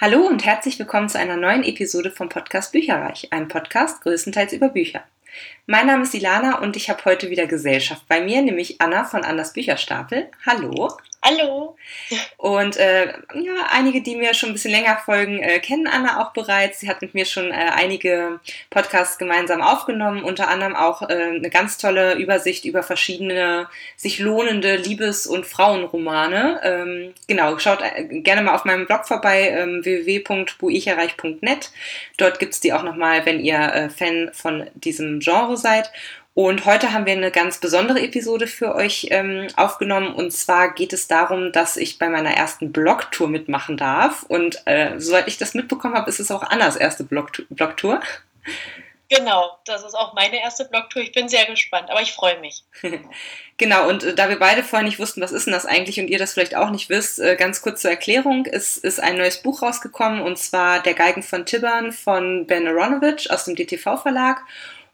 Hallo und herzlich willkommen zu einer neuen Episode vom Podcast Bücherreich, einem Podcast größtenteils über Bücher. Mein Name ist Ilana und ich habe heute wieder Gesellschaft bei mir, nämlich Anna von Annas Bücherstapel. Hallo. Hallo. Und äh, ja, einige, die mir schon ein bisschen länger folgen, äh, kennen Anna auch bereits. Sie hat mit mir schon äh, einige Podcasts gemeinsam aufgenommen, unter anderem auch äh, eine ganz tolle Übersicht über verschiedene sich lohnende Liebes- und Frauenromane. Ähm, genau, schaut äh, gerne mal auf meinem Blog vorbei, ähm, www.buicherreich.net. Dort gibt's die auch nochmal, wenn ihr äh, Fan von diesem Genre seid. Und heute haben wir eine ganz besondere Episode für euch ähm, aufgenommen. Und zwar geht es darum, dass ich bei meiner ersten Blogtour mitmachen darf. Und äh, soweit ich das mitbekommen habe, ist es auch Annas erste Blogtour. Genau, das ist auch meine erste Blogtour. Ich bin sehr gespannt, aber ich freue mich. genau, und äh, da wir beide vorher nicht wussten, was ist denn das eigentlich und ihr das vielleicht auch nicht wisst, äh, ganz kurz zur Erklärung. Es ist ein neues Buch rausgekommen und zwar Der Geigen von Tibbern von Ben Aronovich aus dem DTV-Verlag.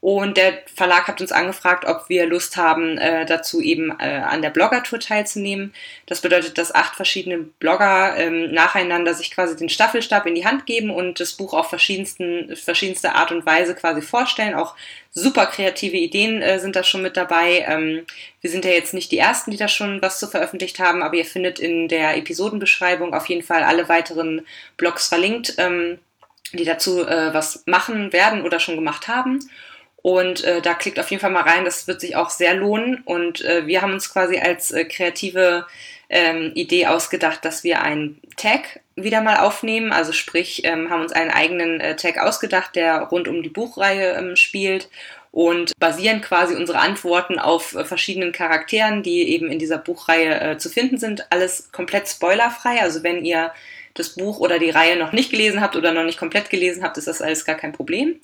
Und der Verlag hat uns angefragt, ob wir Lust haben, äh, dazu eben äh, an der Blogger-Tour teilzunehmen. Das bedeutet, dass acht verschiedene Blogger ähm, nacheinander sich quasi den Staffelstab in die Hand geben und das Buch auf verschiedensten, verschiedenste Art und Weise quasi vorstellen. Auch super kreative Ideen äh, sind da schon mit dabei. Ähm, wir sind ja jetzt nicht die Ersten, die da schon was zu veröffentlicht haben, aber ihr findet in der Episodenbeschreibung auf jeden Fall alle weiteren Blogs verlinkt, ähm, die dazu äh, was machen werden oder schon gemacht haben. Und äh, da klickt auf jeden Fall mal rein, das wird sich auch sehr lohnen. Und äh, wir haben uns quasi als äh, kreative ähm, Idee ausgedacht, dass wir einen Tag wieder mal aufnehmen. Also sprich, ähm, haben uns einen eigenen äh, Tag ausgedacht, der rund um die Buchreihe ähm, spielt und basieren quasi unsere Antworten auf äh, verschiedenen Charakteren, die eben in dieser Buchreihe äh, zu finden sind. Alles komplett spoilerfrei. Also wenn ihr das Buch oder die Reihe noch nicht gelesen habt oder noch nicht komplett gelesen habt, ist das alles gar kein Problem,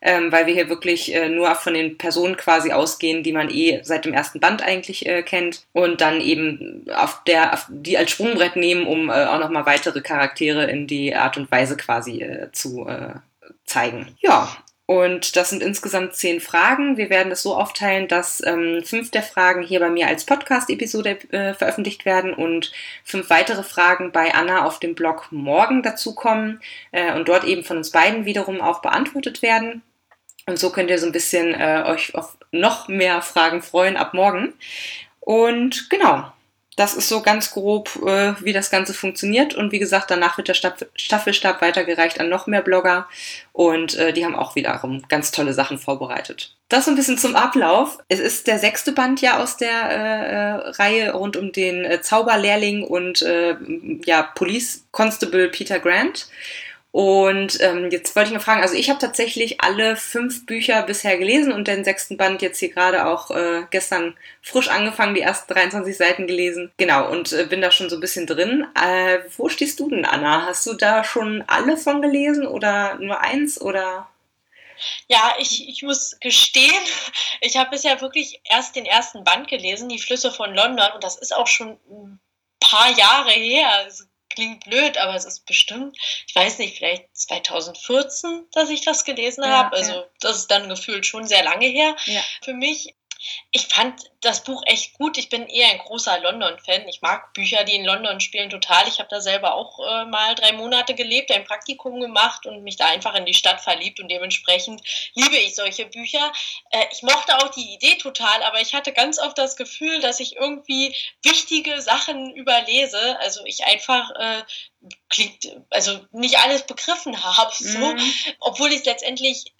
ähm, weil wir hier wirklich äh, nur von den Personen quasi ausgehen, die man eh seit dem ersten Band eigentlich äh, kennt und dann eben auf der auf die als Sprungbrett nehmen, um äh, auch nochmal weitere Charaktere in die Art und Weise quasi äh, zu äh, zeigen. Ja, und das sind insgesamt zehn Fragen. Wir werden es so aufteilen, dass ähm, fünf der Fragen hier bei mir als Podcast-Episode äh, veröffentlicht werden und fünf weitere Fragen bei Anna auf dem Blog morgen dazukommen äh, und dort eben von uns beiden wiederum auch beantwortet werden. Und so könnt ihr so ein bisschen äh, euch auf noch mehr Fragen freuen ab morgen. Und genau, das ist so ganz grob, äh, wie das Ganze funktioniert. Und wie gesagt, danach wird der Staffelstab weitergereicht an noch mehr Blogger. Und äh, die haben auch wiederum ganz tolle Sachen vorbereitet. Das so ein bisschen zum Ablauf. Es ist der sechste Band ja aus der äh, äh Reihe rund um den äh, Zauberlehrling und äh, ja, Police Constable Peter Grant. Und ähm, jetzt wollte ich mal fragen, also ich habe tatsächlich alle fünf Bücher bisher gelesen und den sechsten Band jetzt hier gerade auch äh, gestern frisch angefangen, die ersten 23 Seiten gelesen. Genau, und äh, bin da schon so ein bisschen drin. Äh, wo stehst du denn, Anna? Hast du da schon alle von gelesen oder nur eins oder? Ja, ich, ich muss gestehen, ich habe bisher wirklich erst den ersten Band gelesen, Die Flüsse von London, und das ist auch schon ein paar Jahre her. Also klingt blöd, aber es ist bestimmt, ich weiß nicht, vielleicht 2014, dass ich das gelesen ja, habe. Also ja. das ist dann gefühlt schon sehr lange her ja. für mich ich fand das Buch echt gut. Ich bin eher ein großer London-Fan. Ich mag Bücher, die in London spielen, total. Ich habe da selber auch äh, mal drei Monate gelebt, ein Praktikum gemacht und mich da einfach in die Stadt verliebt und dementsprechend liebe ich solche Bücher. Äh, ich mochte auch die Idee total, aber ich hatte ganz oft das Gefühl, dass ich irgendwie wichtige Sachen überlese. Also ich einfach äh, klingt, also nicht alles begriffen habe, so, mhm. obwohl ich es letztendlich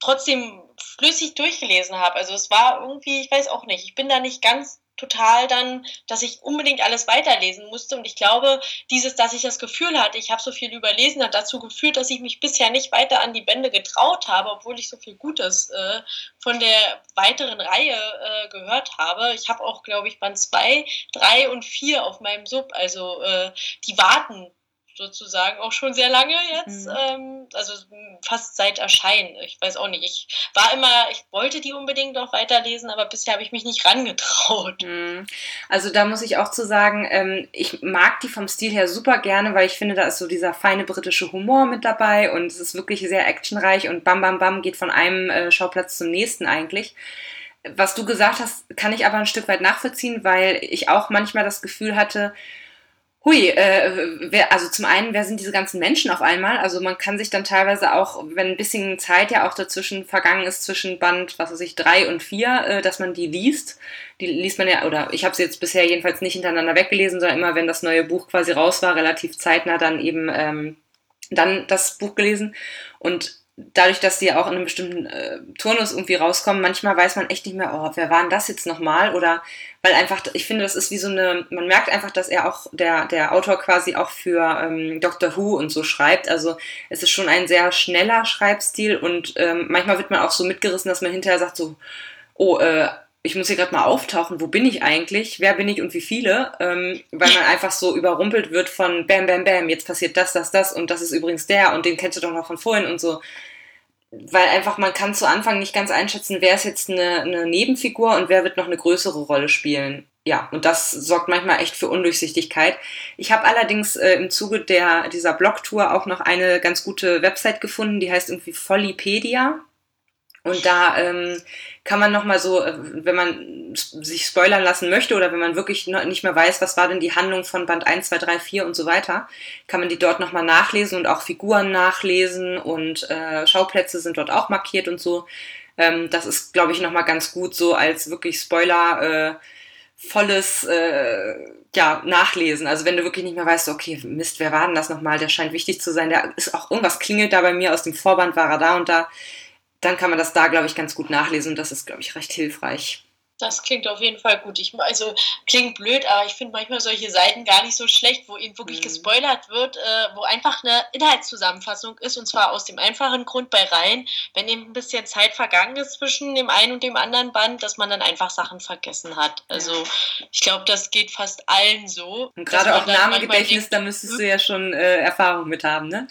trotzdem flüssig durchgelesen habe. Also es war irgendwie, ich weiß auch nicht, ich bin da nicht ganz total dann, dass ich unbedingt alles weiterlesen musste. Und ich glaube, dieses, dass ich das Gefühl hatte, ich habe so viel überlesen, hat dazu geführt, dass ich mich bisher nicht weiter an die Bände getraut habe, obwohl ich so viel Gutes äh, von der weiteren Reihe äh, gehört habe. Ich habe auch, glaube ich, Band 2, 3 und 4 auf meinem Sub. Also äh, die warten sozusagen auch schon sehr lange jetzt, mhm. ähm, also fast seit Erscheinen. Ich weiß auch nicht. Ich war immer, ich wollte die unbedingt noch weiterlesen, aber bisher habe ich mich nicht rangetraut. Mhm. Also da muss ich auch zu sagen, ähm, ich mag die vom Stil her super gerne, weil ich finde, da ist so dieser feine britische Humor mit dabei und es ist wirklich sehr actionreich und bam bam bam geht von einem äh, Schauplatz zum nächsten eigentlich. Was du gesagt hast, kann ich aber ein Stück weit nachvollziehen, weil ich auch manchmal das Gefühl hatte, Hui, äh, wer, also zum einen, wer sind diese ganzen Menschen auf einmal? Also man kann sich dann teilweise auch, wenn ein bisschen Zeit ja auch dazwischen vergangen ist, zwischen Band, was weiß ich, drei und vier, äh, dass man die liest. Die liest man ja, oder ich habe sie jetzt bisher jedenfalls nicht hintereinander weggelesen, sondern immer, wenn das neue Buch quasi raus war, relativ zeitnah dann eben ähm, dann das Buch gelesen. Und dadurch, dass die auch in einem bestimmten äh, Turnus irgendwie rauskommen, manchmal weiß man echt nicht mehr, oh, wer war denn das jetzt nochmal? Oder weil einfach, ich finde, das ist wie so eine, man merkt einfach, dass er auch, der, der Autor quasi auch für ähm, Doctor Who und so schreibt. Also es ist schon ein sehr schneller Schreibstil und ähm, manchmal wird man auch so mitgerissen, dass man hinterher sagt so, oh, äh, ich muss hier gerade mal auftauchen, wo bin ich eigentlich, wer bin ich und wie viele, ähm, weil man einfach so überrumpelt wird von Bam, Bam, Bam, jetzt passiert das, das, das und das ist übrigens der und den kennst du doch noch von vorhin und so. Weil einfach man kann zu Anfang nicht ganz einschätzen, wer ist jetzt eine, eine Nebenfigur und wer wird noch eine größere Rolle spielen. Ja, und das sorgt manchmal echt für Undurchsichtigkeit. Ich habe allerdings äh, im Zuge der, dieser Blogtour auch noch eine ganz gute Website gefunden, die heißt irgendwie Follipedia. Und da ähm, kann man nochmal so, äh, wenn man sich spoilern lassen möchte oder wenn man wirklich nicht mehr weiß, was war denn die Handlung von Band 1, 2, 3, 4 und so weiter, kann man die dort nochmal nachlesen und auch Figuren nachlesen und äh, Schauplätze sind dort auch markiert und so. Ähm, das ist, glaube ich, nochmal ganz gut so als wirklich Spoiler. Äh, volles äh, ja, Nachlesen. Also wenn du wirklich nicht mehr weißt, okay, Mist, wer war denn das nochmal? Der scheint wichtig zu sein. Der ist auch irgendwas klingelt da bei mir aus dem Vorband, war er da und da dann kann man das da, glaube ich, ganz gut nachlesen und das ist, glaube ich, recht hilfreich. Das klingt auf jeden Fall gut. Ich, also klingt blöd, aber ich finde manchmal solche Seiten gar nicht so schlecht, wo eben wirklich mhm. gespoilert wird, äh, wo einfach eine Inhaltszusammenfassung ist und zwar aus dem einfachen Grund bei Reihen, wenn eben ein bisschen Zeit vergangen ist zwischen dem einen und dem anderen Band, dass man dann einfach Sachen vergessen hat. Also ich glaube, das geht fast allen so. Und gerade auch Namengedächtnis, da müsstest du ja schon äh, Erfahrung mit haben, ne?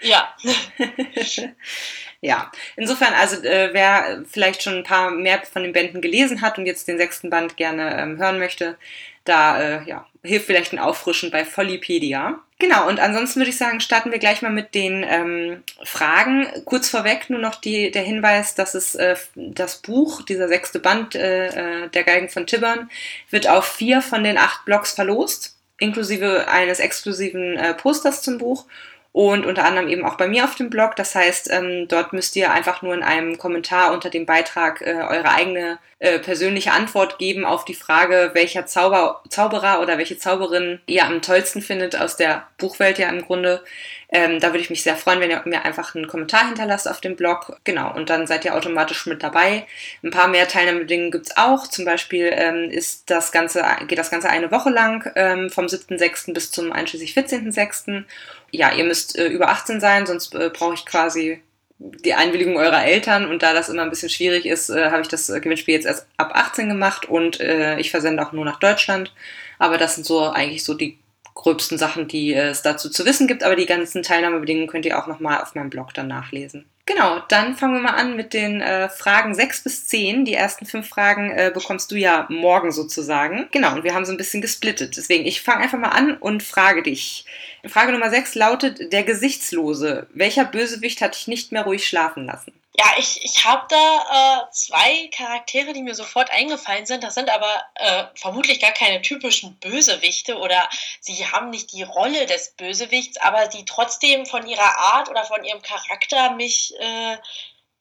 Ja. ja, insofern, also äh, wer vielleicht schon ein paar mehr von den Bänden gelesen hat und jetzt den sechsten Band gerne ähm, hören möchte, da äh, ja, hilft vielleicht ein Auffrischen bei Follipedia. Genau, und ansonsten würde ich sagen, starten wir gleich mal mit den ähm, Fragen. Kurz vorweg nur noch die, der Hinweis, dass es äh, das Buch, dieser sechste Band äh, äh der Geigen von Tibbern, wird auf vier von den acht Blogs verlost, inklusive eines exklusiven äh, Posters zum Buch und unter anderem eben auch bei mir auf dem Blog. Das heißt, ähm, dort müsst ihr einfach nur in einem Kommentar unter dem Beitrag äh, eure eigene äh, persönliche Antwort geben auf die Frage, welcher Zauber, Zauberer oder welche Zauberin ihr am tollsten findet aus der Buchwelt ja im Grunde. Ähm, da würde ich mich sehr freuen, wenn ihr mir einfach einen Kommentar hinterlasst auf dem Blog. Genau, und dann seid ihr automatisch mit dabei. Ein paar mehr Teilnahmebedingungen gibt's auch. Zum Beispiel ähm, ist das Ganze, geht das Ganze eine Woche lang, ähm, vom 7.6. bis zum einschließlich 14.6 ja, ihr müsst äh, über 18 sein, sonst äh, brauche ich quasi die Einwilligung eurer Eltern und da das immer ein bisschen schwierig ist, äh, habe ich das äh, Gewinnspiel jetzt erst ab 18 gemacht und äh, ich versende auch nur nach Deutschland. Aber das sind so eigentlich so die gröbsten Sachen, die es dazu zu wissen gibt. Aber die ganzen Teilnahmebedingungen könnt ihr auch nochmal auf meinem Blog dann nachlesen. Genau, dann fangen wir mal an mit den äh, Fragen 6 bis 10. Die ersten fünf Fragen äh, bekommst du ja morgen sozusagen. Genau, und wir haben so ein bisschen gesplittet. Deswegen, ich fange einfach mal an und frage dich. Frage Nummer 6 lautet, der Gesichtslose. Welcher Bösewicht hat dich nicht mehr ruhig schlafen lassen? Ja, ich, ich habe da äh, zwei Charaktere, die mir sofort eingefallen sind. Das sind aber äh, vermutlich gar keine typischen Bösewichte oder sie haben nicht die Rolle des Bösewichts, aber die trotzdem von ihrer Art oder von ihrem Charakter mich äh,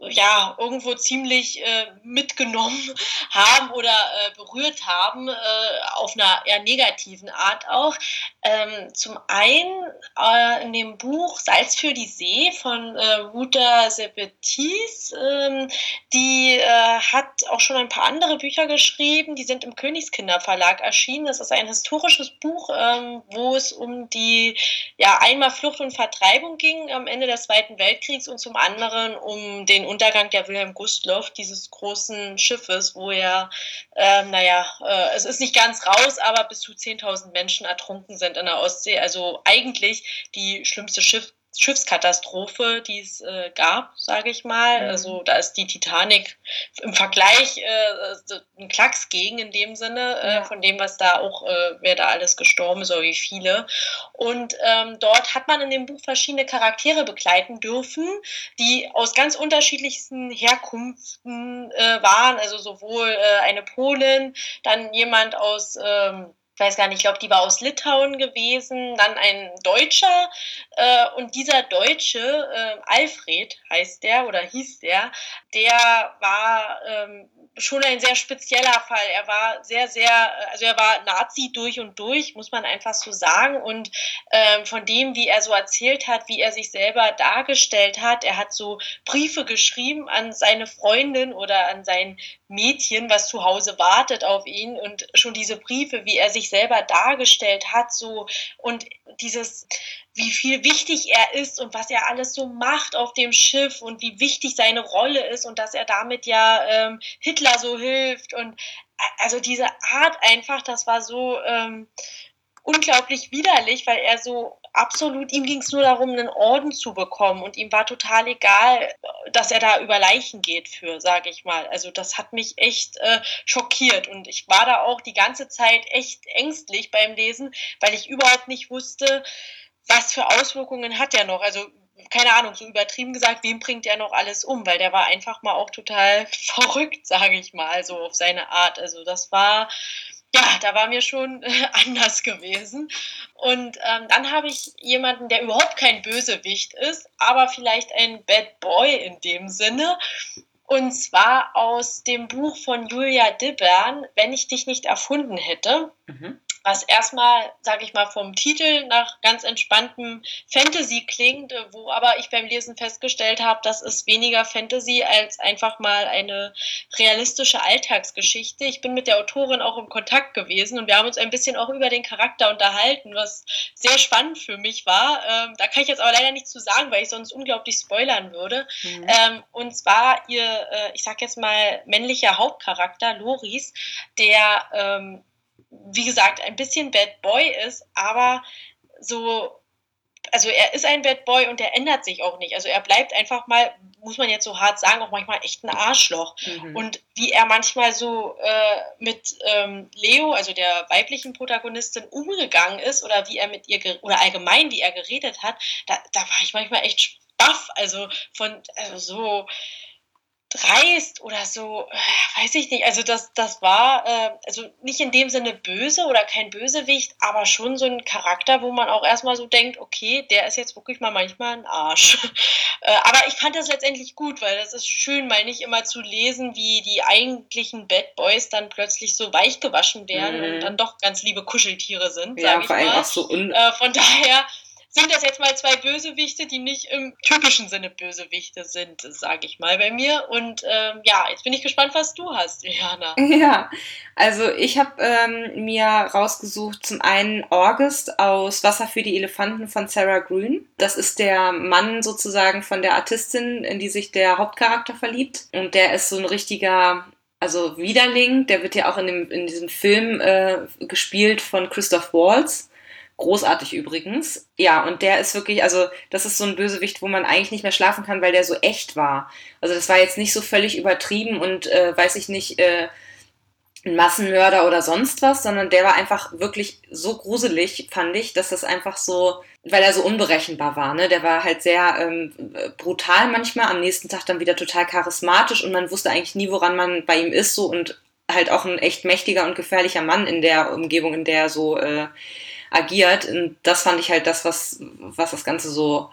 ja, irgendwo ziemlich äh, mitgenommen haben oder äh, berührt haben, äh, auf einer eher negativen Art auch. Ähm, zum einen äh, in dem Buch Salz für die See von äh, Ruta Sepetis, ähm, die äh, hat auch schon ein paar andere Bücher geschrieben, die sind im Königskinderverlag erschienen. Das ist ein historisches Buch, ähm, wo es um die, ja, einmal Flucht und Vertreibung ging am Ende des Zweiten Weltkriegs und zum anderen um den Untergang der Wilhelm Gustloff, dieses großen Schiffes, wo er, äh, naja, äh, es ist nicht ganz raus, aber bis zu 10.000 Menschen ertrunken sind in der Ostsee. Also eigentlich die schlimmste Schiff Schiffskatastrophe, die es äh, gab, sage ich mal. Mhm. Also da ist die Titanic im Vergleich äh, ein Klacks gegen in dem Sinne, äh, ja. von dem, was da auch, äh, wer da alles gestorben ist oder wie viele. Und ähm, dort hat man in dem Buch verschiedene Charaktere begleiten dürfen, die aus ganz unterschiedlichsten Herkunften äh, waren. Also sowohl äh, eine Polin, dann jemand aus ähm, ich weiß gar nicht, ich glaube, die war aus Litauen gewesen, dann ein Deutscher äh, und dieser Deutsche, äh, Alfred heißt der oder hieß der, der war ähm, schon ein sehr spezieller Fall. Er war sehr, sehr, also er war Nazi durch und durch, muss man einfach so sagen. Und ähm, von dem, wie er so erzählt hat, wie er sich selber dargestellt hat, er hat so Briefe geschrieben an seine Freundin oder an sein Mädchen, was zu Hause wartet auf ihn. Und schon diese Briefe, wie er sich selber dargestellt hat, so. Und dieses wie viel wichtig er ist und was er alles so macht auf dem Schiff und wie wichtig seine Rolle ist und dass er damit ja ähm, Hitler so hilft und also diese Art einfach, das war so ähm, unglaublich widerlich, weil er so absolut, ihm ging es nur darum, einen Orden zu bekommen und ihm war total egal, dass er da über Leichen geht für, sage ich mal. Also das hat mich echt äh, schockiert und ich war da auch die ganze Zeit echt ängstlich beim Lesen, weil ich überhaupt nicht wusste, was für Auswirkungen hat er noch? Also keine Ahnung, so übertrieben gesagt, wem bringt er noch alles um? Weil der war einfach mal auch total verrückt, sage ich mal, so auf seine Art. Also das war, ja, da war mir schon äh, anders gewesen. Und ähm, dann habe ich jemanden, der überhaupt kein Bösewicht ist, aber vielleicht ein Bad Boy in dem Sinne. Und zwar aus dem Buch von Julia Dibbern, Wenn ich dich nicht erfunden hätte. Mhm was erstmal, sage ich mal, vom Titel nach ganz entspanntem Fantasy klingt, wo aber ich beim Lesen festgestellt habe, das ist weniger Fantasy als einfach mal eine realistische Alltagsgeschichte. Ich bin mit der Autorin auch im Kontakt gewesen und wir haben uns ein bisschen auch über den Charakter unterhalten, was sehr spannend für mich war. Ähm, da kann ich jetzt aber leider nichts zu sagen, weil ich sonst unglaublich spoilern würde. Mhm. Ähm, und zwar ihr, äh, ich sag jetzt mal, männlicher Hauptcharakter, Loris, der ähm, wie gesagt, ein bisschen Bad Boy ist, aber so, also er ist ein Bad Boy und er ändert sich auch nicht. Also er bleibt einfach mal, muss man jetzt so hart sagen, auch manchmal echt ein Arschloch. Mhm. Und wie er manchmal so äh, mit ähm, Leo, also der weiblichen Protagonistin, umgegangen ist oder wie er mit ihr, oder allgemein, wie er geredet hat, da, da war ich manchmal echt baff. Also von, also so, dreist oder so, äh, weiß ich nicht. Also das, das war äh, also nicht in dem Sinne böse oder kein Bösewicht, aber schon so ein Charakter, wo man auch erstmal so denkt, okay, der ist jetzt wirklich mal manchmal ein Arsch. äh, aber ich fand das letztendlich gut, weil das ist schön, mal nicht immer zu lesen, wie die eigentlichen Bad Boys dann plötzlich so weich gewaschen werden mhm. und dann doch ganz liebe Kuscheltiere sind. Ja, vor allem auch so un äh, Von daher sind das jetzt mal zwei Bösewichte, die nicht im typischen Sinne Bösewichte sind, sage ich mal bei mir. Und ähm, ja, jetzt bin ich gespannt, was du hast, Johanna. Ja, also ich habe ähm, mir rausgesucht zum einen August aus Wasser für die Elefanten von Sarah Green. Das ist der Mann sozusagen von der Artistin, in die sich der Hauptcharakter verliebt. Und der ist so ein richtiger also Widerling, der wird ja auch in, dem, in diesem Film äh, gespielt von Christoph Waltz. Großartig übrigens. Ja, und der ist wirklich, also das ist so ein Bösewicht, wo man eigentlich nicht mehr schlafen kann, weil der so echt war. Also das war jetzt nicht so völlig übertrieben und äh, weiß ich nicht, äh, ein Massenmörder oder sonst was, sondern der war einfach wirklich so gruselig, fand ich, dass das einfach so, weil er so unberechenbar war, ne? Der war halt sehr ähm, brutal manchmal, am nächsten Tag dann wieder total charismatisch und man wusste eigentlich nie, woran man bei ihm ist, so und halt auch ein echt mächtiger und gefährlicher Mann in der Umgebung, in der er so äh, agiert. Und das fand ich halt das, was, was das Ganze so,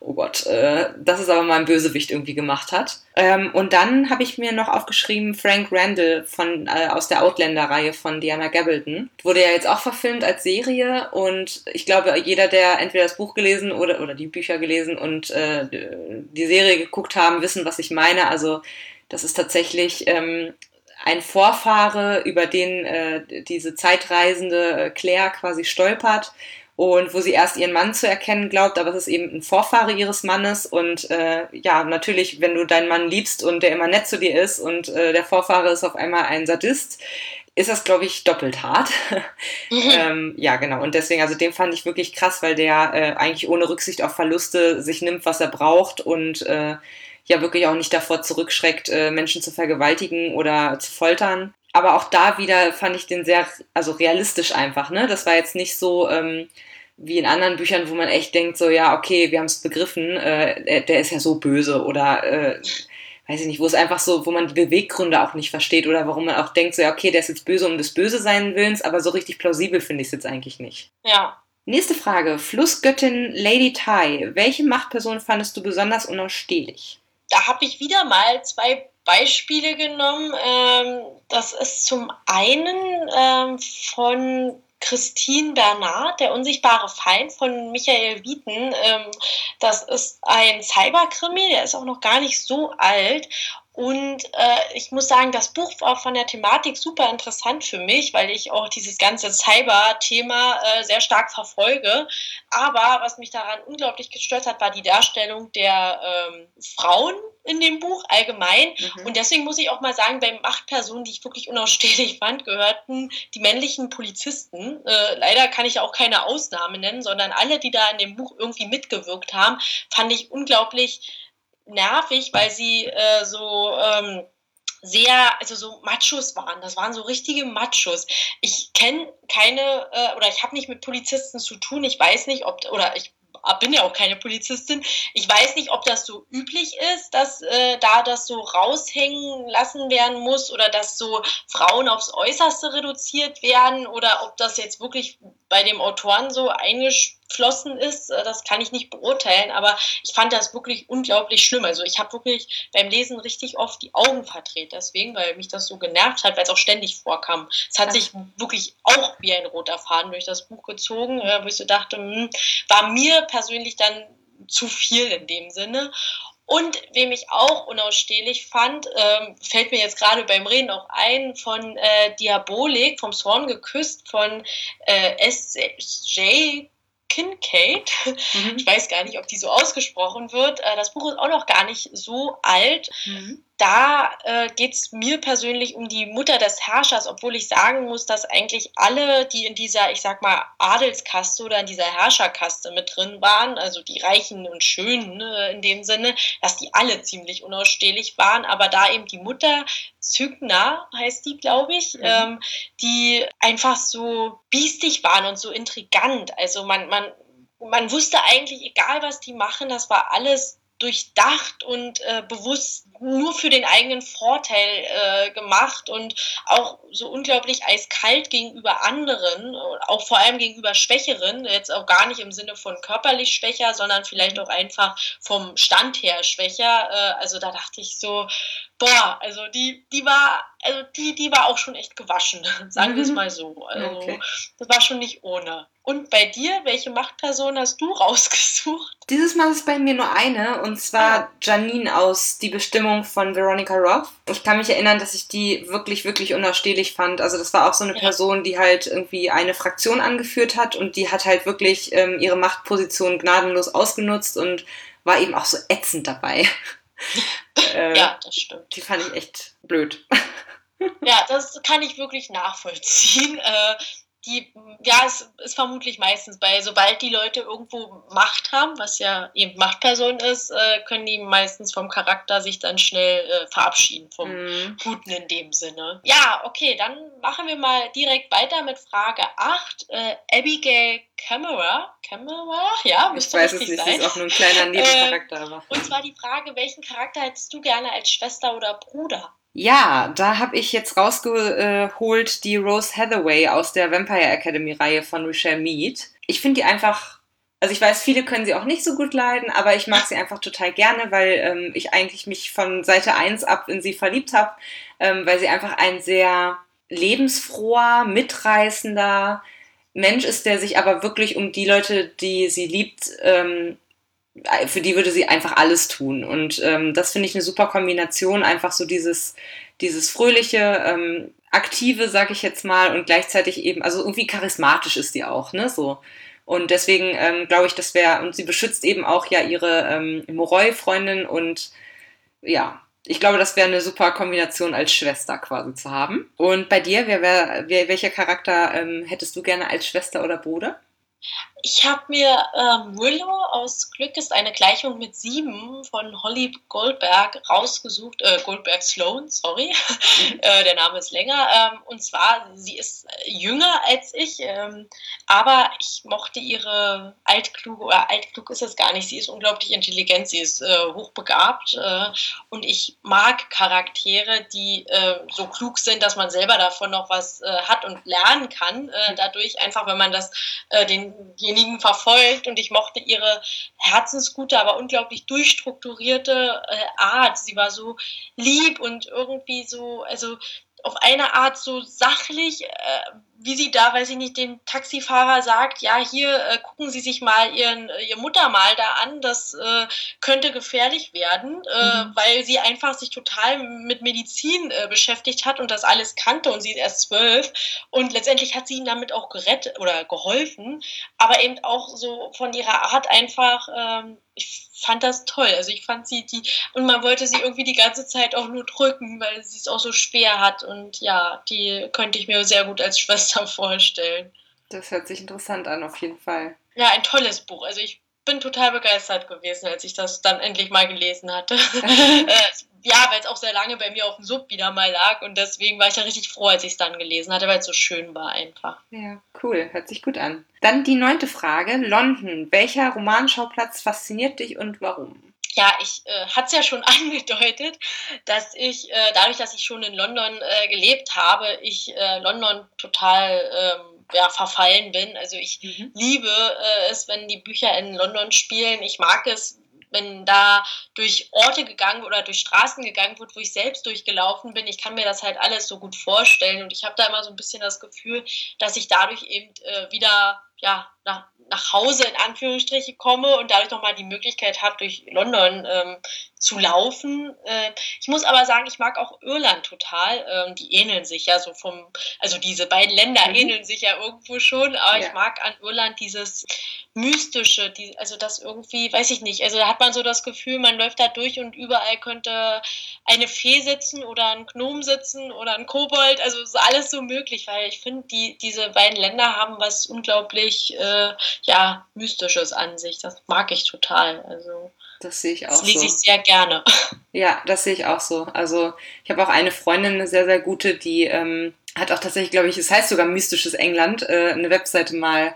oh Gott, äh, das ist aber mal ein Bösewicht irgendwie gemacht hat. Ähm, und dann habe ich mir noch aufgeschrieben Frank Randall von, äh, aus der Outlander-Reihe von Diana Gabaldon. Wurde ja jetzt auch verfilmt als Serie und ich glaube, jeder, der entweder das Buch gelesen oder, oder die Bücher gelesen und äh, die Serie geguckt haben, wissen, was ich meine. Also das ist tatsächlich ähm, ein Vorfahre, über den äh, diese zeitreisende äh, Claire quasi stolpert und wo sie erst ihren Mann zu erkennen glaubt, aber es ist eben ein Vorfahre ihres Mannes und äh, ja, natürlich, wenn du deinen Mann liebst und der immer nett zu dir ist und äh, der Vorfahre ist auf einmal ein Sadist, ist das, glaube ich, doppelt hart. Mhm. ähm, ja, genau. Und deswegen, also den fand ich wirklich krass, weil der äh, eigentlich ohne Rücksicht auf Verluste sich nimmt, was er braucht und äh, ja wirklich auch nicht davor zurückschreckt, äh, Menschen zu vergewaltigen oder zu foltern. Aber auch da wieder fand ich den sehr, also realistisch einfach, ne? Das war jetzt nicht so ähm, wie in anderen Büchern, wo man echt denkt, so, ja, okay, wir haben es begriffen, äh, der, der, ist ja so böse oder äh, weiß ich nicht, wo es einfach so, wo man die Beweggründe auch nicht versteht oder warum man auch denkt, so ja, okay, der ist jetzt böse um des Böse sein Willens, aber so richtig plausibel finde ich es jetzt eigentlich nicht. Ja. Nächste Frage. Flussgöttin Lady Tai. Welche Machtperson fandest du besonders unausstehlich? Da habe ich wieder mal zwei Beispiele genommen. Ähm, das ist zum einen ähm, von Christine Bernard, der unsichtbare Feind von Michael Wieten. Ähm, das ist ein Cyberkrimi, der ist auch noch gar nicht so alt. Und äh, ich muss sagen, das Buch war von der Thematik super interessant für mich, weil ich auch dieses ganze Cyber-Thema äh, sehr stark verfolge. Aber was mich daran unglaublich gestört hat, war die Darstellung der ähm, Frauen in dem Buch allgemein. Mhm. Und deswegen muss ich auch mal sagen, bei Machtpersonen, die ich wirklich unausstehlich fand, gehörten die männlichen Polizisten. Äh, leider kann ich auch keine Ausnahme nennen, sondern alle, die da in dem Buch irgendwie mitgewirkt haben, fand ich unglaublich nervig, weil sie äh, so ähm, sehr, also so Machos waren. Das waren so richtige Machos. Ich kenne keine äh, oder ich habe nicht mit Polizisten zu tun. Ich weiß nicht, ob oder ich bin ja auch keine Polizistin. Ich weiß nicht, ob das so üblich ist, dass äh, da das so raushängen lassen werden muss oder dass so Frauen aufs Äußerste reduziert werden oder ob das jetzt wirklich bei dem Autoren so eingeflossen ist. Äh, das kann ich nicht beurteilen, aber ich fand das wirklich unglaublich schlimm. Also ich habe wirklich beim Lesen richtig oft die Augen verdreht, deswegen, weil mich das so genervt hat, weil es auch ständig vorkam. Es hat sich wirklich auch wie ein roter Faden durch das Buch gezogen, äh, wo ich so dachte, hm, war mir persönlich dann zu viel in dem Sinne. Und wem ich auch unausstehlich fand, ähm, fällt mir jetzt gerade beim Reden auch ein, von äh, Diabolik, vom Swan geküsst, von äh, S.J. Kincaid. Mhm. Ich weiß gar nicht, ob die so ausgesprochen wird. Äh, das Buch ist auch noch gar nicht so alt. Mhm da äh, geht es mir persönlich um die Mutter des Herrschers, obwohl ich sagen muss, dass eigentlich alle, die in dieser, ich sag mal, Adelskaste oder in dieser Herrscherkaste mit drin waren, also die Reichen und Schönen ne, in dem Sinne, dass die alle ziemlich unausstehlich waren, aber da eben die Mutter, Zygna heißt die, glaube ich, mhm. ähm, die einfach so biestig waren und so intrigant. Also man, man, man wusste eigentlich, egal was die machen, das war alles durchdacht und äh, bewusst nur für den eigenen Vorteil äh, gemacht und auch so unglaublich eiskalt gegenüber anderen, auch vor allem gegenüber Schwächeren, jetzt auch gar nicht im Sinne von körperlich schwächer, sondern vielleicht auch einfach vom Stand her schwächer. Äh, also da dachte ich so, boah, also die, die war, also die, die war auch schon echt gewaschen, sagen wir es mhm. mal so. Also okay. das war schon nicht ohne. Und bei dir, welche Machtperson hast du rausgesucht? Dieses Mal ist bei mir nur eine, und zwar ah. Janine aus Die Bestimmung von Veronica Roth. Ich kann mich erinnern, dass ich die wirklich, wirklich unausstehlich fand. Also das war auch so eine. Person, die halt irgendwie eine Fraktion angeführt hat und die hat halt wirklich ähm, ihre Machtposition gnadenlos ausgenutzt und war eben auch so ätzend dabei. äh, ja, das stimmt. Die fand ich echt blöd. Ja, das kann ich wirklich nachvollziehen. Äh, die, ja, es ist vermutlich meistens bei, sobald die Leute irgendwo Macht haben, was ja eben Machtperson ist, äh, können die meistens vom Charakter sich dann schnell äh, verabschieden, vom mhm. Guten in dem Sinne. Ja, okay, dann machen wir mal direkt weiter mit Frage 8. Äh, Abigail Camera, Camera, ja, müsste ich weiß es nicht, sein. ist auch nur ein kleiner Nebencharakter. Äh, und zwar die Frage, welchen Charakter hättest du gerne als Schwester oder Bruder? Ja, da habe ich jetzt rausgeholt die Rose Hathaway aus der Vampire Academy Reihe von Rochelle Mead. Ich finde die einfach, also ich weiß, viele können sie auch nicht so gut leiden, aber ich mag sie einfach total gerne, weil ähm, ich eigentlich mich von Seite 1 ab in sie verliebt habe, ähm, weil sie einfach ein sehr lebensfroher, mitreißender Mensch ist, der sich aber wirklich um die Leute, die sie liebt, ähm, für die würde sie einfach alles tun. Und ähm, das finde ich eine super Kombination, einfach so dieses, dieses fröhliche, ähm, aktive, sag ich jetzt mal, und gleichzeitig eben, also irgendwie charismatisch ist die auch, ne, so. Und deswegen ähm, glaube ich, das wäre, und sie beschützt eben auch ja ihre ähm, Moroi-Freundin und ja, ich glaube, das wäre eine super Kombination als Schwester quasi zu haben. Und bei dir, wer, wer, wer welcher Charakter ähm, hättest du gerne als Schwester oder Bruder? Ich habe mir ähm, Willow aus Glück ist eine Gleichung mit sieben von Holly Goldberg rausgesucht. Äh, Goldberg Sloan, sorry. Mhm. äh, der Name ist länger. Ähm, und zwar, sie ist jünger als ich, ähm, aber ich mochte ihre altkluge, oder altklug ist es gar nicht. Sie ist unglaublich intelligent, sie ist äh, hochbegabt. Äh, und ich mag Charaktere, die äh, so klug sind, dass man selber davon noch was äh, hat und lernen kann. Mhm. dadurch einfach, wenn man das den denjenigen verfolgt und ich mochte ihre herzensgute, aber unglaublich durchstrukturierte äh, Art. Sie war so lieb und irgendwie so, also auf eine Art so sachlich, äh, wie sie da, weiß ich nicht, dem Taxifahrer sagt, ja, hier äh, gucken Sie sich mal ihren, äh, ihr Muttermal da an, das äh, könnte gefährlich werden, äh, mhm. weil sie einfach sich total mit Medizin äh, beschäftigt hat und das alles kannte und sie ist erst zwölf und letztendlich hat sie ihn damit auch gerettet oder geholfen, aber eben auch so von ihrer Art einfach, ähm, ich fand das toll. Also ich fand sie die und man wollte sie irgendwie die ganze Zeit auch nur drücken, weil sie es auch so schwer hat und ja, die könnte ich mir sehr gut als Schwester vorstellen. Das hört sich interessant an, auf jeden Fall. Ja, ein tolles Buch. Also ich bin total begeistert gewesen, als ich das dann endlich mal gelesen hatte. äh, ja, weil es auch sehr lange bei mir auf dem Sub wieder mal lag und deswegen war ich da richtig froh, als ich es dann gelesen hatte, weil es so schön war einfach. Ja, cool, hört sich gut an. Dann die neunte Frage, London. Welcher Romanschauplatz fasziniert dich und warum? ja, ich äh, hatte es ja schon angedeutet, dass ich, äh, dadurch, dass ich schon in London äh, gelebt habe, ich äh, London total ähm, ja, verfallen bin. Also ich mhm. liebe äh, es, wenn die Bücher in London spielen. Ich mag es, wenn da durch Orte gegangen oder durch Straßen gegangen wird, wo ich selbst durchgelaufen bin. Ich kann mir das halt alles so gut vorstellen und ich habe da immer so ein bisschen das Gefühl, dass ich dadurch eben äh, wieder ja, nach, nach Hause in Anführungsstriche komme und dadurch nochmal die Möglichkeit habe, durch London ähm, zu laufen. Äh, ich muss aber sagen, ich mag auch Irland total. Ähm, die ähneln sich ja so vom, also diese beiden Länder mhm. ähneln sich ja irgendwo schon, aber ja. ich mag an Irland dieses Mystische, die, also das irgendwie, weiß ich nicht, also da hat man so das Gefühl, man läuft da durch und überall könnte eine Fee sitzen oder ein Gnom sitzen oder ein Kobold, also ist alles so möglich, weil ich finde, die, diese beiden Länder haben was unglaublich, äh, ja, Mystisches an sich. Das mag ich total, also. Das sehe ich auch das lese so. ich sehr gerne. Ja, das sehe ich auch so. Also ich habe auch eine Freundin, eine sehr, sehr gute, die ähm, hat auch tatsächlich, glaube ich, es heißt sogar Mystisches England, äh, eine Webseite mal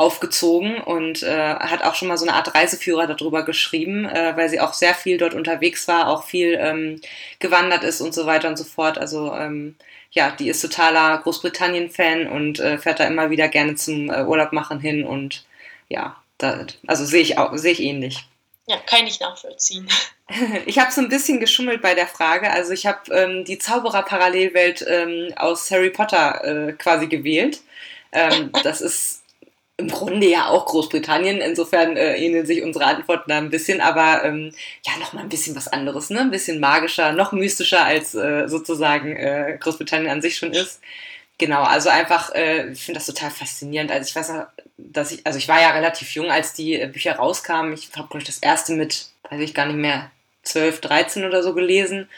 aufgezogen und äh, hat auch schon mal so eine Art Reiseführer darüber geschrieben, äh, weil sie auch sehr viel dort unterwegs war, auch viel ähm, gewandert ist und so weiter und so fort. Also ähm, ja, die ist totaler Großbritannien-Fan und äh, fährt da immer wieder gerne zum äh, Urlaub machen hin und ja, da, also sehe ich auch sehe ich ähnlich. Ja, kann ich nachvollziehen. Ich habe so ein bisschen geschummelt bei der Frage. Also ich habe ähm, die Zauberer-Parallelwelt ähm, aus Harry Potter äh, quasi gewählt. Ähm, das ist im Grunde ja auch Großbritannien. Insofern äh, ähneln sich unsere Antworten da ein bisschen, aber ähm, ja, nochmal ein bisschen was anderes, ne? Ein bisschen magischer, noch mystischer als äh, sozusagen äh, Großbritannien an sich schon ist. Genau, also einfach, äh, ich finde das total faszinierend. Also ich weiß auch, dass ich, also ich war ja relativ jung, als die äh, Bücher rauskamen. Ich habe, glaube ich, das erste mit, weiß ich gar nicht mehr, 12, 13 oder so gelesen.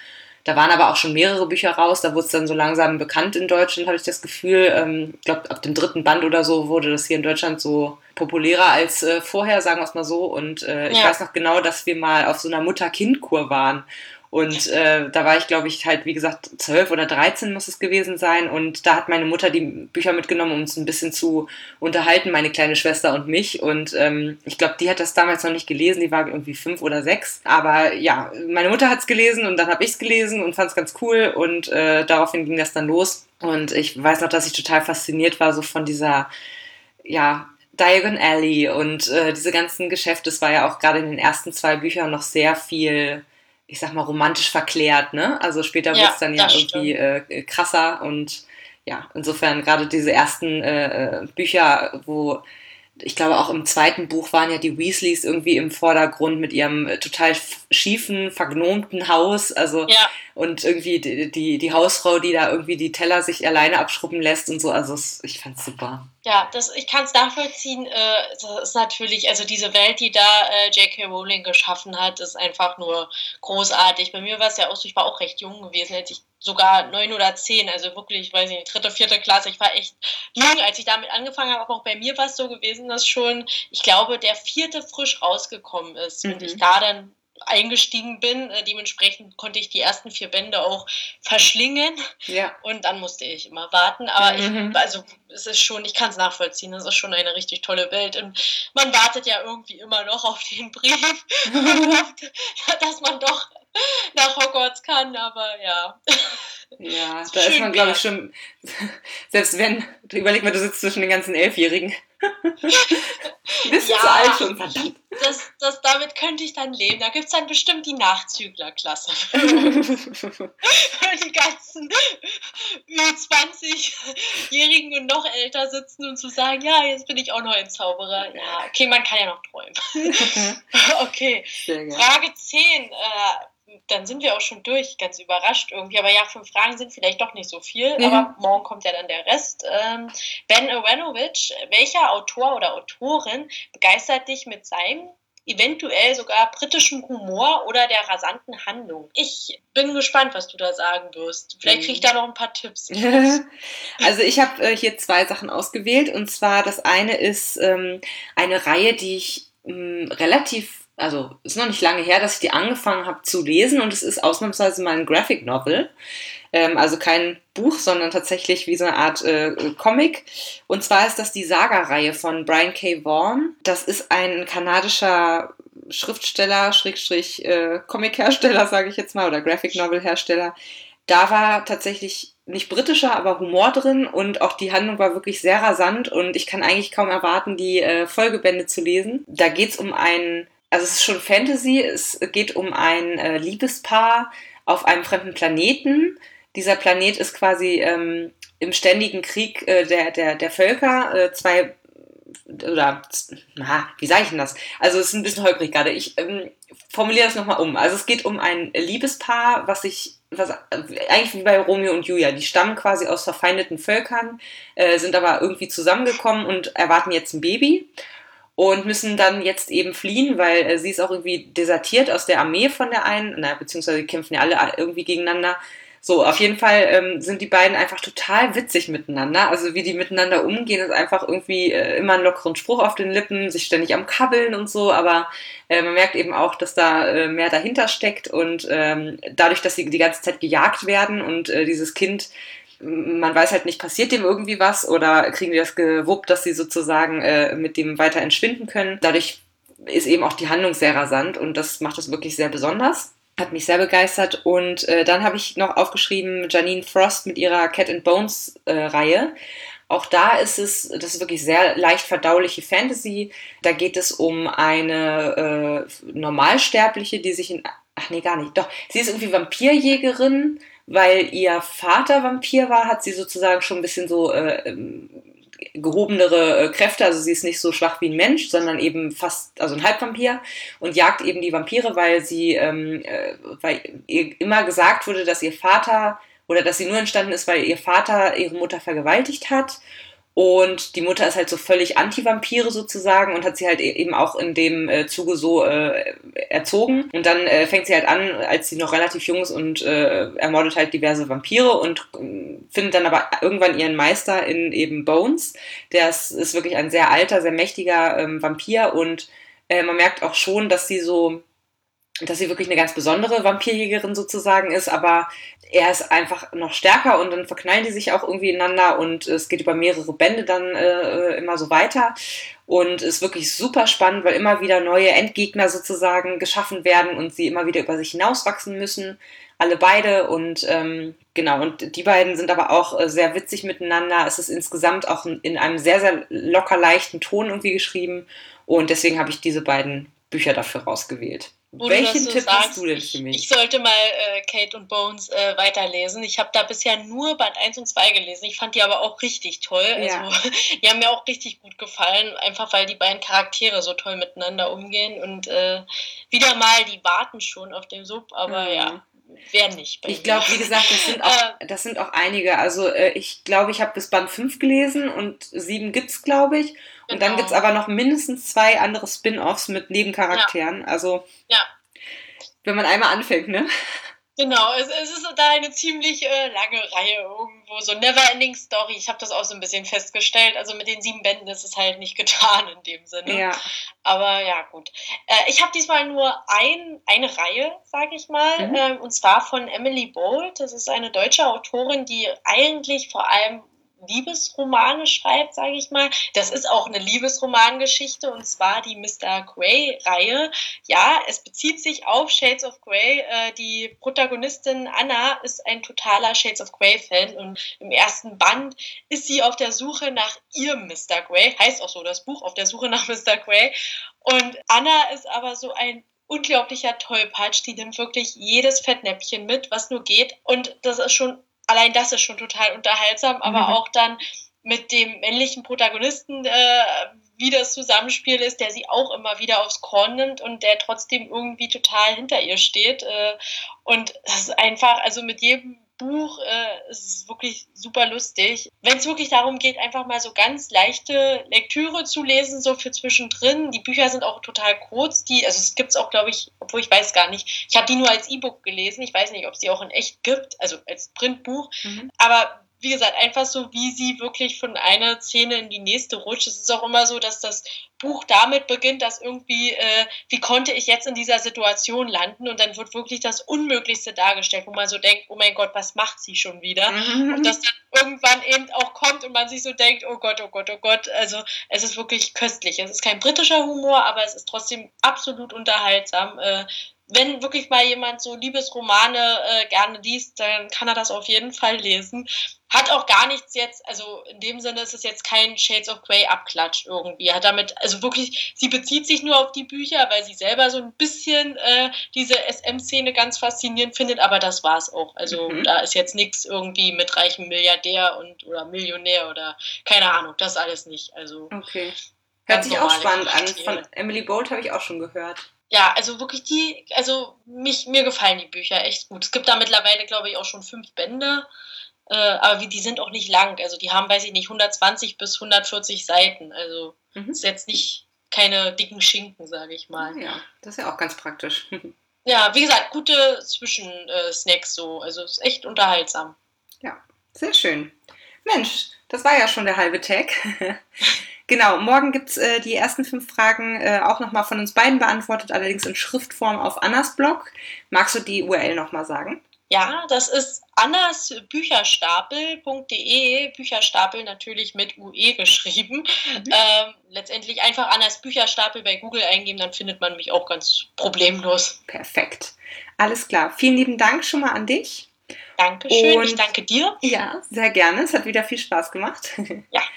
Da waren aber auch schon mehrere Bücher raus. Da wurde es dann so langsam bekannt in Deutschland, habe ich das Gefühl. Ähm, ich glaube, ab dem dritten Band oder so wurde das hier in Deutschland so populärer als äh, vorher, sagen wir es mal so. Und äh, ich weiß noch genau, dass wir mal auf so einer Mutter-Kind-Kur waren. Und äh, da war ich, glaube ich, halt, wie gesagt, zwölf oder dreizehn muss es gewesen sein. Und da hat meine Mutter die Bücher mitgenommen, um uns ein bisschen zu unterhalten, meine kleine Schwester und mich. Und ähm, ich glaube, die hat das damals noch nicht gelesen, die war irgendwie fünf oder sechs. Aber ja, meine Mutter hat es gelesen und dann habe ich es gelesen und fand es ganz cool. Und äh, daraufhin ging das dann los. Und ich weiß noch, dass ich total fasziniert war, so von dieser, ja, Diagon Alley und äh, diese ganzen Geschäfte. Es war ja auch gerade in den ersten zwei Büchern noch sehr viel ich sag mal, romantisch verklärt, ne? Also später ja, wird es dann ja irgendwie äh, krasser und ja, insofern gerade diese ersten äh, äh, Bücher, wo ich glaube auch im zweiten Buch waren ja die Weasleys irgendwie im Vordergrund mit ihrem äh, total schiefen, vergnomten Haus, also ja. und irgendwie die, die, die Hausfrau, die da irgendwie die Teller sich alleine abschrubben lässt und so, also ich fand's super. Ja, das, ich kann es nachvollziehen. Äh, das ist natürlich, also diese Welt, die da äh, J.K. Rowling geschaffen hat, ist einfach nur großartig. Bei mir war es ja auch so, ich war auch recht jung gewesen, hätte ich sogar neun oder zehn, also wirklich, weiß ich nicht, dritte, vierte Klasse. Ich war echt jung, als ich damit angefangen habe. Aber auch bei mir war es so gewesen, dass schon, ich glaube, der vierte frisch rausgekommen ist mhm. und ich da dann eingestiegen bin. Äh, dementsprechend konnte ich die ersten vier Bände auch verschlingen. Ja. Und dann musste ich immer warten. Aber mhm. ich, also es ist schon, ich kann es nachvollziehen, es ist schon eine richtig tolle Welt. Und man wartet ja irgendwie immer noch auf den Brief, dass man doch nach Hogwarts kann, aber ja. Ja, da ist man, glaube ich, schon, selbst wenn, überleg mal, du sitzt zwischen den ganzen Elfjährigen. Bist ja, zu alt schon, verdammt. Das, das, damit könnte ich dann leben. Da gibt es dann bestimmt die Nachzüglerklasse. die ganzen Ü20-Jährigen und noch älter sitzen und zu sagen, ja, jetzt bin ich auch noch ein Zauberer. Ja, okay, man kann ja noch träumen. okay. Frage 10. Äh, dann sind wir auch schon durch, ganz überrascht irgendwie. Aber ja, fünf Fragen sind vielleicht doch nicht so viel. Mhm. Aber morgen kommt ja dann der Rest. Ähm, ben Aranovic, welcher Autor oder Autorin begeistert dich mit seinem eventuell sogar britischen Humor oder der rasanten Handlung. Ich bin gespannt, was du da sagen wirst. Vielleicht kriege ich da noch ein paar Tipps. also ich habe äh, hier zwei Sachen ausgewählt und zwar das eine ist ähm, eine Reihe, die ich ähm, relativ also ist noch nicht lange her, dass ich die angefangen habe zu lesen und es ist ausnahmsweise mal ein Graphic Novel. Ähm, also kein Buch, sondern tatsächlich wie so eine Art äh, Comic. Und zwar ist das die Saga-Reihe von Brian K. Vaughan. Das ist ein kanadischer Schriftsteller, Schrägstrich äh, Comic-Hersteller, sage ich jetzt mal, oder Graphic Novel-Hersteller. Da war tatsächlich nicht britischer, aber Humor drin und auch die Handlung war wirklich sehr rasant und ich kann eigentlich kaum erwarten, die äh, Folgebände zu lesen. Da geht es um einen also es ist schon Fantasy, es geht um ein äh, Liebespaar auf einem fremden Planeten. Dieser Planet ist quasi ähm, im ständigen Krieg äh, der, der, der Völker. Äh, zwei oder na, wie sage ich denn das? Also es ist ein bisschen holprig gerade. Ich ähm, formuliere das nochmal um. Also es geht um ein Liebespaar, was sich, was eigentlich wie bei Romeo und Julia, die stammen quasi aus verfeindeten Völkern, äh, sind aber irgendwie zusammengekommen und erwarten jetzt ein Baby und müssen dann jetzt eben fliehen, weil äh, sie ist auch irgendwie desertiert aus der Armee von der einen, na, beziehungsweise kämpfen ja alle irgendwie gegeneinander. So, auf jeden Fall ähm, sind die beiden einfach total witzig miteinander. Also wie die miteinander umgehen, ist einfach irgendwie äh, immer ein lockeren Spruch auf den Lippen, sich ständig am Kabbeln und so, aber äh, man merkt eben auch, dass da äh, mehr dahinter steckt und ähm, dadurch, dass sie die ganze Zeit gejagt werden und äh, dieses Kind man weiß halt nicht, passiert dem irgendwie was oder kriegen die das gewuppt, dass sie sozusagen äh, mit dem weiter entschwinden können. Dadurch ist eben auch die Handlung sehr rasant und das macht es wirklich sehr besonders. Hat mich sehr begeistert. Und äh, dann habe ich noch aufgeschrieben Janine Frost mit ihrer Cat and Bones äh, Reihe. Auch da ist es, das ist wirklich sehr leicht verdauliche Fantasy. Da geht es um eine äh, Normalsterbliche, die sich in, ach nee, gar nicht, doch, sie ist irgendwie Vampirjägerin weil ihr Vater Vampir war, hat sie sozusagen schon ein bisschen so äh, ähm, gehobenere äh, Kräfte, also sie ist nicht so schwach wie ein Mensch, sondern eben fast, also ein Halbvampir und jagt eben die Vampire, weil sie, ähm, äh, weil ihr immer gesagt wurde, dass ihr Vater oder dass sie nur entstanden ist, weil ihr Vater ihre Mutter vergewaltigt hat und die Mutter ist halt so völlig Anti-Vampire sozusagen und hat sie halt e-, eben auch in dem äh, Zuge so äh, erzogen. Und dann äh, fängt sie halt an, als sie noch relativ jung ist und äh, ermordet halt diverse Vampire und äh, findet dann aber irgendwann ihren Meister in eben Bones. Der ist, ist wirklich ein sehr alter, sehr mächtiger ähm, Vampir und äh, man merkt auch schon, dass sie so dass sie wirklich eine ganz besondere Vampirjägerin sozusagen ist, aber er ist einfach noch stärker und dann verknallen die sich auch irgendwie ineinander und es geht über mehrere Bände dann äh, immer so weiter und ist wirklich super spannend, weil immer wieder neue Endgegner sozusagen geschaffen werden und sie immer wieder über sich hinauswachsen müssen, alle beide und ähm, genau und die beiden sind aber auch äh, sehr witzig miteinander. Es ist insgesamt auch in einem sehr sehr locker leichten Ton irgendwie geschrieben und deswegen habe ich diese beiden Bücher dafür rausgewählt. Wo Welchen Tipp sagst, hast du denn für mich? Ich, ich sollte mal äh, Kate und Bones äh, weiterlesen. Ich habe da bisher nur Band 1 und 2 gelesen. Ich fand die aber auch richtig toll. Ja. Also, die haben mir auch richtig gut gefallen, einfach weil die beiden Charaktere so toll miteinander umgehen. Und äh, wieder mal, die warten schon auf den Sub, aber mhm. ja, wer nicht. ich glaube, wie gesagt, das sind auch, äh, das sind auch einige. Also äh, ich glaube, ich habe bis Band 5 gelesen und sieben gibt es, glaube ich. Und genau. dann gibt es aber noch mindestens zwei andere Spin-offs mit Nebencharakteren. Ja. Also ja. wenn man einmal anfängt, ne? Genau, es, es ist da eine ziemlich äh, lange Reihe irgendwo, so Never-Ending Story. Ich habe das auch so ein bisschen festgestellt. Also mit den sieben Bänden ist es halt nicht getan in dem Sinne. Ja. Aber ja, gut. Äh, ich habe diesmal nur ein, eine Reihe, sage ich mal, mhm. äh, und zwar von Emily Bolt. Das ist eine deutsche Autorin, die eigentlich vor allem Liebesromane schreibt, sage ich mal. Das ist auch eine Liebesromangeschichte und zwar die Mr. Grey-Reihe. Ja, es bezieht sich auf Shades of Grey. Äh, die Protagonistin Anna ist ein totaler Shades of Grey-Fan und im ersten Band ist sie auf der Suche nach ihrem Mr. Grey. Heißt auch so das Buch, auf der Suche nach Mr. Grey. Und Anna ist aber so ein unglaublicher Tollpatsch, die nimmt wirklich jedes Fettnäpfchen mit, was nur geht. Und das ist schon allein das ist schon total unterhaltsam, aber mhm. auch dann mit dem männlichen Protagonisten, äh, wie das Zusammenspiel ist, der sie auch immer wieder aufs Korn nimmt und der trotzdem irgendwie total hinter ihr steht. Äh, und das ist einfach, also mit jedem Buch äh, ist wirklich super lustig. Wenn es wirklich darum geht, einfach mal so ganz leichte Lektüre zu lesen, so für zwischendrin. Die Bücher sind auch total kurz. Die, also es gibt es auch, glaube ich, obwohl ich weiß gar nicht. Ich habe die nur als E-Book gelesen. Ich weiß nicht, ob es die auch in echt gibt, also als Printbuch. Mhm. Aber wie gesagt, einfach so, wie sie wirklich von einer Szene in die nächste rutscht. Es ist auch immer so, dass das Buch damit beginnt, dass irgendwie, äh, wie konnte ich jetzt in dieser Situation landen? Und dann wird wirklich das Unmöglichste dargestellt, wo man so denkt, oh mein Gott, was macht sie schon wieder? Mhm. Und das dann irgendwann eben auch kommt und man sich so denkt, oh Gott, oh Gott, oh Gott. Also es ist wirklich köstlich. Es ist kein britischer Humor, aber es ist trotzdem absolut unterhaltsam. Äh, wenn wirklich mal jemand so Liebesromane äh, gerne liest, dann kann er das auf jeden Fall lesen. Hat auch gar nichts jetzt, also in dem Sinne ist es jetzt kein Shades of Grey Abklatsch irgendwie. Hat damit, also wirklich, sie bezieht sich nur auf die Bücher, weil sie selber so ein bisschen äh, diese SM-Szene ganz faszinierend findet, aber das war's auch. Also mhm. da ist jetzt nichts irgendwie mit reichem Milliardär und oder Millionär oder keine Ahnung, das alles nicht. Also okay. Hört sich auch spannend an. Von Emily Bolt habe ich auch schon gehört ja, also wirklich die, also mich, mir gefallen die Bücher echt gut. Es gibt da mittlerweile, glaube ich, auch schon fünf Bände, aber wie, die sind auch nicht lang. Also die haben, weiß ich nicht, 120 bis 140 Seiten. Also mhm. ist jetzt nicht keine dicken Schinken, sage ich mal. Ja, das ist ja auch ganz praktisch. ja, wie gesagt, gute Zwischensnacks so. Also ist echt unterhaltsam. Ja, sehr schön. Mensch, das war ja schon der halbe Tag. Genau, morgen gibt es äh, die ersten fünf Fragen äh, auch nochmal von uns beiden beantwortet, allerdings in Schriftform auf Annas Blog. Magst du die URL nochmal sagen? Ja, das ist annasbücherstapel.de, Bücherstapel natürlich mit UE geschrieben. Mhm. Ähm, letztendlich einfach Annas Bücherstapel bei Google eingeben, dann findet man mich auch ganz problemlos. Perfekt. Alles klar. Vielen lieben Dank schon mal an dich. Dankeschön, Und, ich danke dir. Ja, sehr gerne. Es hat wieder viel Spaß gemacht. Ja.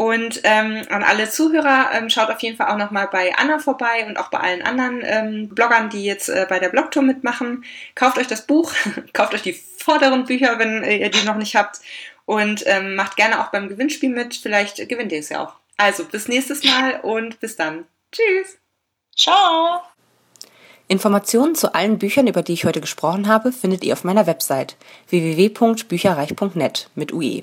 Und ähm, an alle Zuhörer, ähm, schaut auf jeden Fall auch nochmal bei Anna vorbei und auch bei allen anderen ähm, Bloggern, die jetzt äh, bei der Blogtour mitmachen. Kauft euch das Buch, kauft euch die vorderen Bücher, wenn ihr die noch nicht habt. Und ähm, macht gerne auch beim Gewinnspiel mit. Vielleicht gewinnt ihr es ja auch. Also bis nächstes Mal und bis dann. Tschüss. Ciao. Informationen zu allen Büchern, über die ich heute gesprochen habe, findet ihr auf meiner Website www.bücherreich.net mit UE.